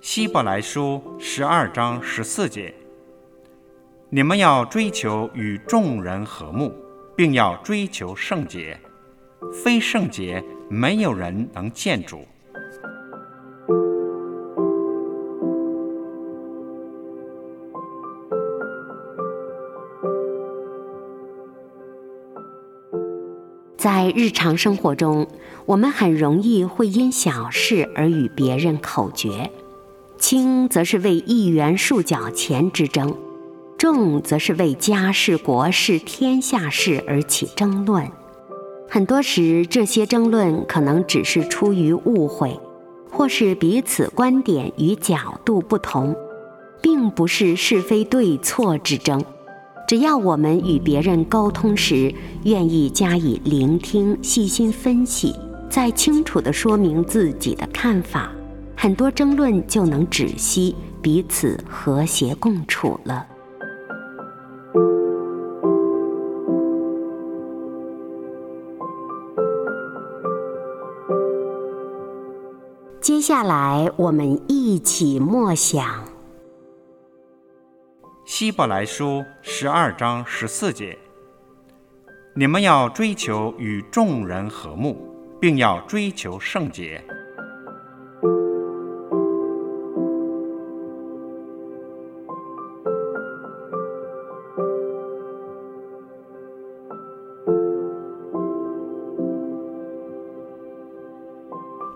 希伯来书十二章十四节：你们要追求与众人和睦，并要追求圣洁。非圣洁，没有人能见主。在日常生活中，我们很容易会因小事而与别人口诀，轻则是为一元数角钱之争，重则是为家事、国事、天下事而起争论。很多时，这些争论可能只是出于误会，或是彼此观点与角度不同，并不是是非对错之争。只要我们与别人沟通时，愿意加以聆听、细心分析，再清楚地说明自己的看法，很多争论就能止息，彼此和谐共处了。接下来，我们一起默想。希伯来书十二章十四节：你们要追求与众人和睦，并要追求圣洁。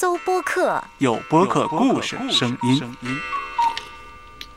搜播客，有播客故事声音。